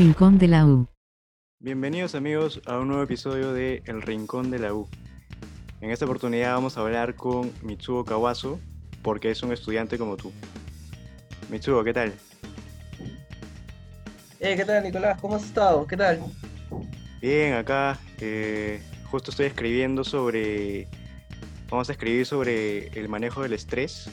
Rincón de la U. Bienvenidos amigos a un nuevo episodio de El Rincón de la U. En esta oportunidad vamos a hablar con Mitsuo Kawaso porque es un estudiante como tú. Mitsuo, ¿qué tal? Eh, ¿qué tal Nicolás? ¿Cómo has estado? ¿Qué tal? Bien, acá eh, justo estoy escribiendo sobre... Vamos a escribir sobre el manejo del estrés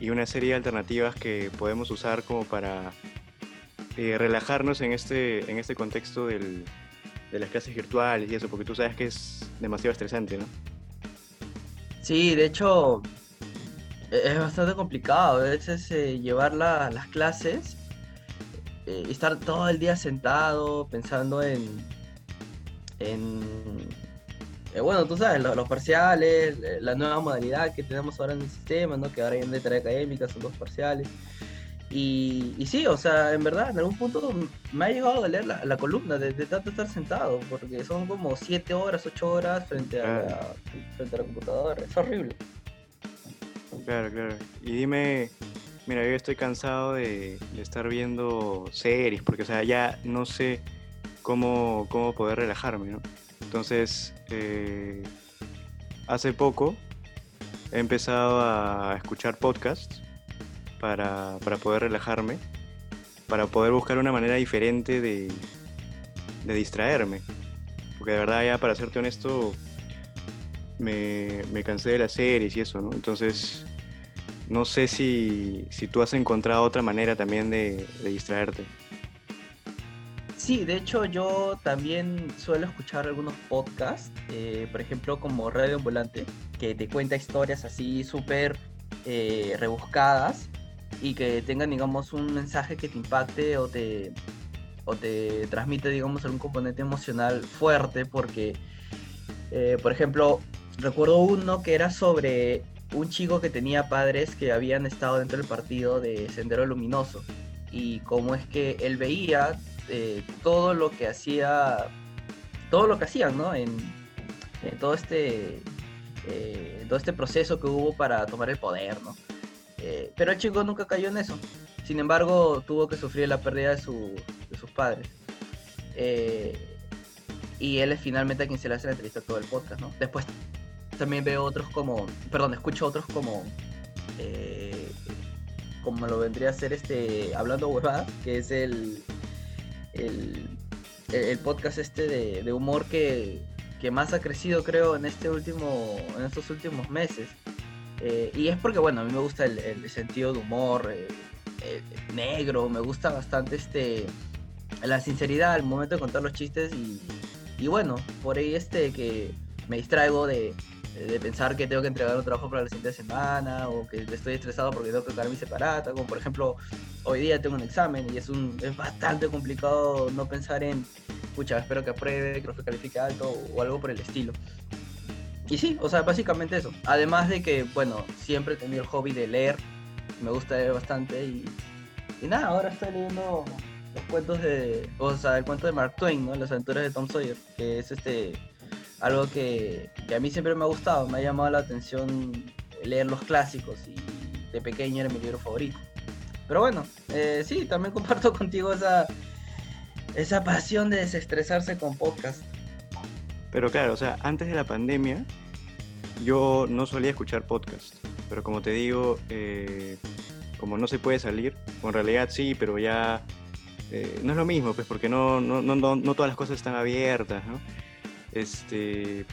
y una serie de alternativas que podemos usar como para eh, relajarnos en este, en este contexto del, de las clases virtuales y eso, porque tú sabes que es demasiado estresante, ¿no? Sí, de hecho e-, es bastante complicado a veces eh, llevar las clases eh, estar todo el día sentado pensando en, en bueno, tú sabes, los, parciales, la nueva modalidad que tenemos ahora en el sistema, ¿no? que ahora hay en letra académica, son dos parciales. Y, sí, o sea, en verdad, en algún punto me ha llegado a leer la, columna de, tanto estar sentado, porque son como 7 horas, 8 horas frente a, la, frente a la computadora. Es horrible. Claro, claro. Y dime, mira, yo estoy cansado de, estar viendo series, porque, o sea, ya no sé cómo, cómo poder relajarme, ¿no? Entonces, eh, hace poco he empezado a escuchar podcasts para, poder relajarme, para poder buscar una manera diferente de, distraerme. Porque de verdad ya, para serte honesto, me, cansé de las series y eso, ¿no? Entonces, no sé si, tú has encontrado otra manera también de, distraerte. Sí, de hecho yo también suelo escuchar algunos podcasts, eh, por ejemplo como Radio Ambulante, que te cuenta historias así súper eh, rebuscadas y que tengan, digamos, un mensaje que te impacte o te, o te transmite, digamos, algún componente emocional fuerte, porque, eh, por ejemplo, recuerdo uno que era sobre un chico que tenía padres que habían estado dentro del partido de Sendero Luminoso y cómo es que él veía eh, todo lo que hacía, todo lo que hacían, ¿no? En, todo este, eh, todo este proceso que hubo para tomar el poder, ¿no? Eh, pero el chico nunca cayó en eso. Sin embargo, tuvo que sufrir la pérdida de, sus padres. Eh, y él es finalmente a quien se le hace la entrevista todo el podcast, ¿no? Después también veo otros como, perdón, escucho otros como, eh, como lo vendría a ser este, Hablando Huevada, que es el, el, podcast este de, humor que, que, más ha crecido, creo, en este último, en estos últimos meses. Eh, y es porque, bueno, a mí me gusta el, sentido de humor eh, eh, negro, me gusta bastante este la sinceridad al momento de contar los chistes y, bueno, por ahí este que me distraigo de, pensar que tengo que entregar un trabajo para la siguiente semana o que estoy estresado porque tengo que sacar mi separata, como por ejemplo hoy día tengo un examen y es, un, es bastante complicado no pensar en, pucha, espero que apruebe, que califique alto o algo por el estilo. Y sí, o sea, básicamente eso. Además de que, bueno, siempre he tenido el hobby de leer, me gusta leer bastante y, y nada, ahora estoy leyendo los cuentos de, o sea, el cuento de Mark Twain, ¿no? Las aventuras de Tom Sawyer, que es este, algo que, que a mí siempre me ha gustado, me ha llamado la atención leer los clásicos y de pequeño era mi libro favorito. Pero bueno, eh, sí, también comparto contigo esa, esa pasión de desestresarse con podcast. Pero claro, o sea, antes de la pandemia yo no solía escuchar podcast, pero como te digo, eh, como no se puede salir, en realidad sí, pero ya eh, no es lo mismo, pues porque no, no, no, no, todas las cosas están abiertas, ¿no? Este,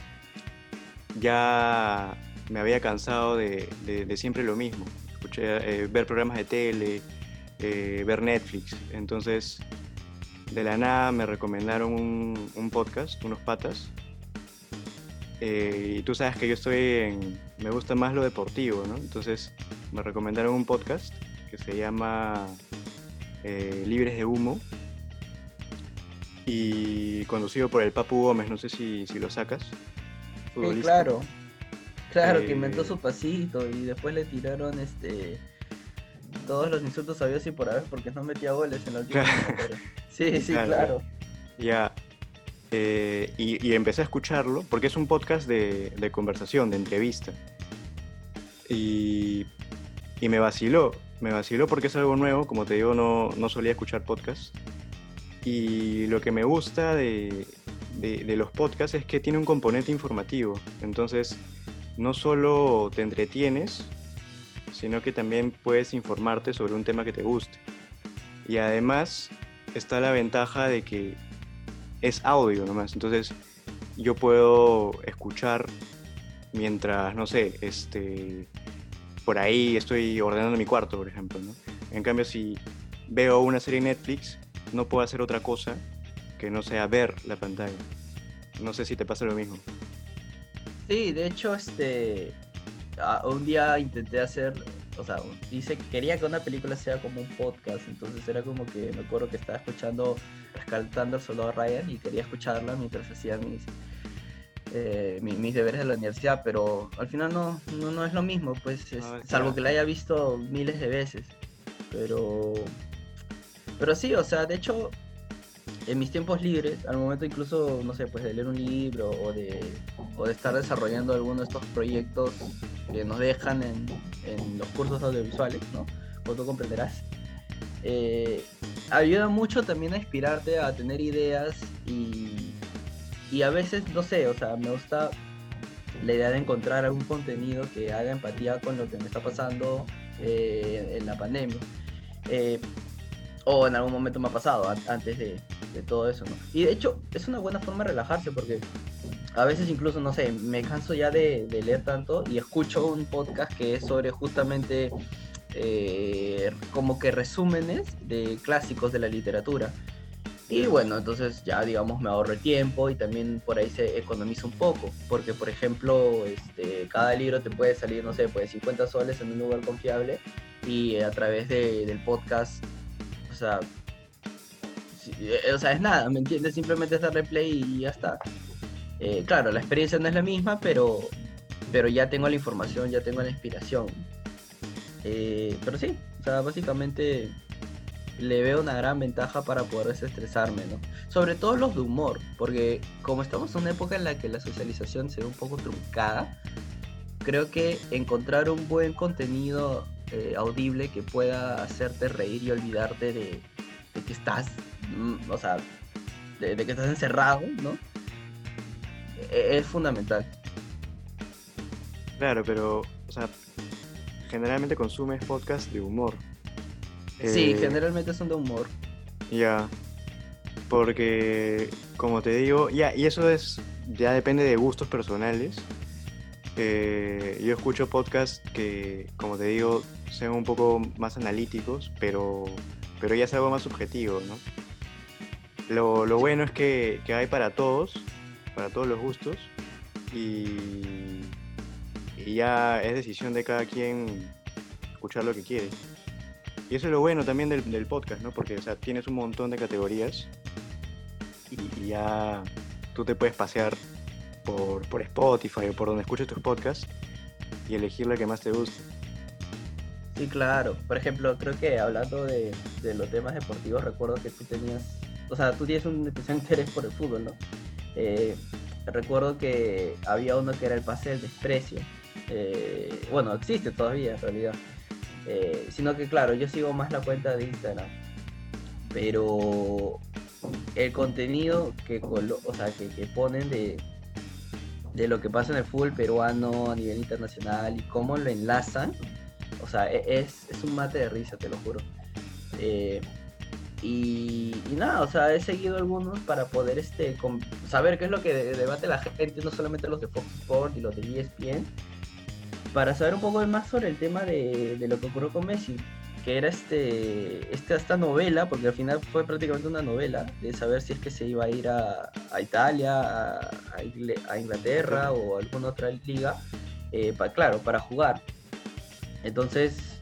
ya me había cansado de, de, siempre lo mismo, Escuché, eh, ver programas de tele, ver Netflix, entonces de la nada me recomendaron un podcast, unos patas, eh, y tú sabes que yo estoy en. Me gusta más lo deportivo, ¿no? Entonces me recomendaron un podcast que se llama eh, Libres de Humo y conducido por el Papu Gómez, no sé si, si lo sacas. Sí, claro. Claro, que inventó eh, su pasito y después le tiraron este todos los insultos a Dios y por haber porque no metía goles en la última Sí, sí, claro. Ya, eh, y, empecé a escucharlo porque es un podcast de, conversación, de entrevista. Y, me vaciló, me vaciló porque es algo nuevo, como te digo, no, no solía escuchar podcast. Y lo que me gusta de, de, los podcasts es que tiene un componente informativo. Entonces, no solo te entretienes, sino que también puedes informarte sobre un tema que te guste. Y además está la ventaja de que es audio nomás. Entonces, yo puedo escuchar mientras, no sé, este, por ahí estoy ordenando mi cuarto, por ejemplo. ¿no? En cambio, si veo una serie en Netflix, no puedo hacer otra cosa que no sea ver la pantalla. No sé si te pasa lo mismo. Sí, de hecho, este, un día intenté hacer, o sea, dice que quería que una película sea como un podcast, entonces era como que me acuerdo que estaba escuchando Rescatando al Soldado Ryan y quería escucharla mientras hacía mis, eh, mis, deberes de la universidad, pero al final no, no, es lo mismo, pues, salvo que la haya visto miles de veces. Pero, pero sí, o sea, de hecho, en mis tiempos libres, al momento incluso, no sé, pues de leer un libro o de, o de estar desarrollando alguno de estos proyectos que nos dejan en, en los cursos audiovisuales, ¿no? Como tú comprenderás. Eh, ayuda mucho también a inspirarte a tener ideas y, y a veces, no sé, o sea, me gusta la idea de encontrar algún contenido que haga empatía con lo que me está pasando eh, en la pandemia. Eh, o en algún momento me ha pasado antes de, todo eso, ¿no? Y de hecho es una buena forma de relajarse porque a veces incluso, no sé, me canso ya de, leer tanto y escucho un podcast que es sobre justamente eh, como que resúmenes de clásicos de la literatura. Y bueno, entonces ya digamos me ahorro tiempo y también por ahí se economiza un poco, porque por ejemplo, este, cada libro te puede salir, no sé, pues 50 soles en un lugar confiable y a través del podcast, sea, eh, o sea, es nada, ¿me entiendes? Simplemente es darle play y ya está. Eh, claro, la experiencia no es la misma, pero, pero ya tengo la información, ya tengo la inspiración. Eh, pero sí, o sea, básicamente le veo una gran ventaja para poder desestresarme, ¿no? Sobre todo los de humor, porque como estamos en una época en la que la socialización se ve un poco truncada, creo que encontrar un buen contenido eh, audible que pueda hacerte reír y olvidarte de, que estás, mm, o sea, de, que estás encerrado, ¿no? E, es fundamental. Claro, pero, o sea, generalmente consumes podcast de humor. Sí, eh, generalmente son de humor. Ya. Porque, como te digo, ya, y eso es, ya depende de gustos personales. Eh, yo escucho podcasts que, como te digo, sean un poco más analíticos, pero, pero ya es algo más subjetivo, ¿no? Lo, lo bueno es que, que, hay para todos, para todos los gustos, y, y ya es decisión de cada quien escuchar lo que quiere. Y eso es lo bueno también del, podcast, ¿no? Porque, o sea, tienes un montón de categorías y, ya tú te puedes pasear por, por, Spotify o por donde escuches tus podcasts y elegir la que más te guste. Sí, claro. Por ejemplo, creo que hablando de, los temas deportivos, recuerdo que tú tenías, o sea, tú tienes un especial interés por el fútbol, ¿no? Eh, recuerdo que había uno que era el pase del desprecio. Eh, bueno, existe todavía en realidad eh, sino que claro, yo sigo más la cuenta de Instagram. Pero el contenido que, o sea, que, ponen de, de lo que pasa en el fútbol peruano a nivel internacional y cómo lo enlazan, o sea, e, es, un mate de risa, te lo juro. Eh, y, nada, o sea, he seguido algunos para poder este, saber qué es lo que debate la gente, no solamente los de Fox Sports y los de ESPN, para saber un poco más sobre el tema de, lo que ocurrió con Messi, que era este, este, esta novela, porque al final fue prácticamente una novela, de saber si es que se iba a ir a, Italia, a, Inglaterra o a alguna otra liga, eh, claro, para jugar. Entonces,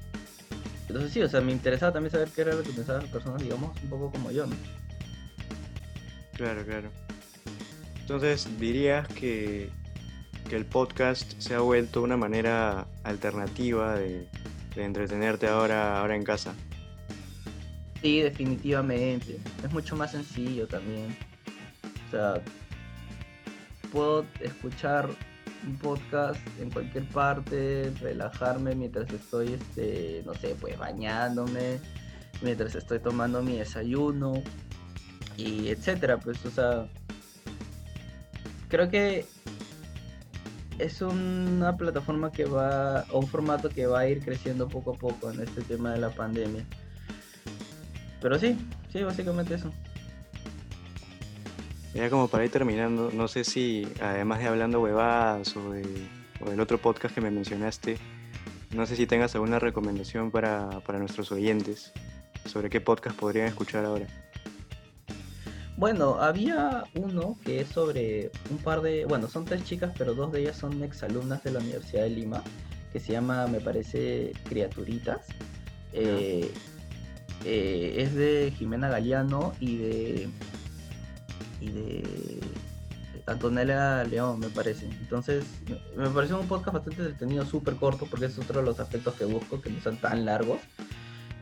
entonces sí, o sea, me interesaba también saber qué era lo que pensaban las personas, digamos, un poco como yo, ¿no? Claro, claro. Entonces, dirías que que el podcast se ha vuelto una manera alternativa de, entretenerte ahora, ahora en casa. Sí, definitivamente. Es mucho más sencillo también. O sea, puedo escuchar un podcast en cualquier parte, relajarme mientras estoy, este, no sé, pues bañándome, mientras estoy tomando mi desayuno. y etcétera, pues, o sea, creo que es una plataforma que va, o un formato que va a ir creciendo poco a poco en este tema de la pandemia. Pero sí, sí, básicamente eso. Ya como para ir terminando, no sé si además de hablando huevadas o, o del otro podcast que me mencionaste, no sé si tengas alguna recomendación para, para nuestros oyentes sobre qué podcast podrían escuchar ahora. Bueno, había uno que es sobre un par de, bueno, son tres chicas, pero dos de ellas son exalumnas de la Universidad de Lima, que se llama, me parece, Criaturitas. Eh, eh, es de Jimena Galeano y de y de Antonella León, me parece. Entonces, me pareció un podcast bastante entretenido, súper corto, porque es otro de los aspectos que busco, que no sean tan largos.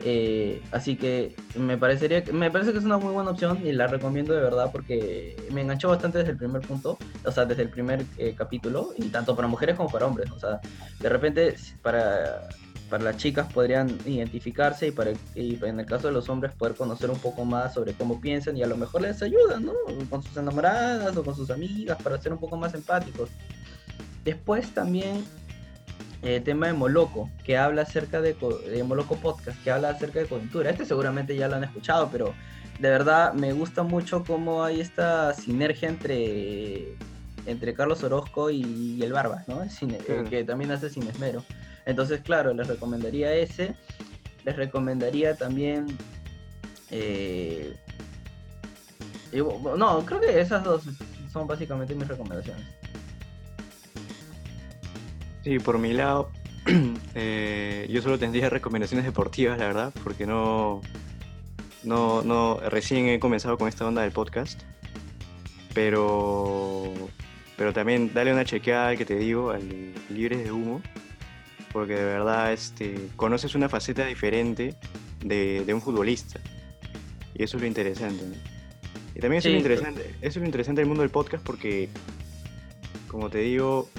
Eh, así que me parecería me parece que es una muy buena opción y la recomiendo de verdad porque me enganchó bastante desde el primer punto, o sea, desde el primer eh, capítulo, y tanto para mujeres como para hombres. O sea, de repente para, para las chicas podrían identificarse y, para, y en el caso de los hombres poder conocer un poco más sobre cómo piensan y a lo mejor les ayuda, ¿no? Con sus enamoradas o con sus amigas para ser un poco más empáticos. Después también el eh, tema de Moloco, que habla acerca de, de, Moloco Podcast, que habla acerca de coyuntura. Este seguramente ya lo han escuchado, pero de verdad me gusta mucho cómo hay esta sinergia entre, entre Carlos Orozco y, el Barba, ¿no? cine, que también hace sin esmero. Entonces, claro, les recomendaría ese. Les recomendaría también... Eh, no, creo que esas dos son básicamente mis recomendaciones. Sí, por mi lado, eh, yo solo tendría recomendaciones deportivas, la verdad, porque no, no, no, recién he comenzado con esta onda del podcast, pero, pero también dale una chequeada al que te digo, al Libres de Humo, porque de verdad este, conoces una faceta diferente de, de un futbolista, y eso es lo interesante. Y también eso, es lo interesante, eso es lo interesante del mundo del podcast porque, como te digo,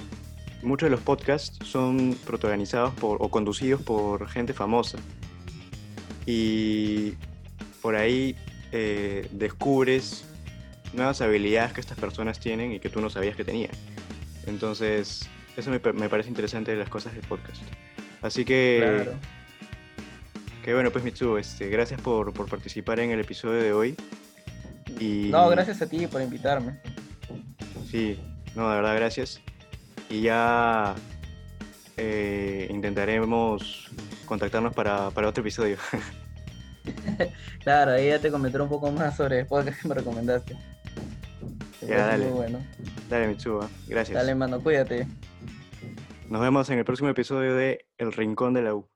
muchos de los podcasts son protagonizados por, o conducidos por gente famosa. Y por ahí eh, descubres nuevas habilidades que estas personas tienen y que tú no sabías que tenían. Entonces, eso me, parece interesante de las cosas del podcast. Así que... Claro. Que bueno, pues Mitsu, este, gracias por, por participar en el episodio de hoy. Y... No, gracias a ti por invitarme. Sí, no, de verdad, gracias y ya eh, intentaremos contactarnos para, otro episodio. claro, ahí ya te comentaré un poco más sobre el podcast que me recomendaste. Ya, dale. bueno. Dale, Mitsuba. Gracias. Dale, mano, cuídate. Nos vemos en el próximo episodio de El Rincón de la U.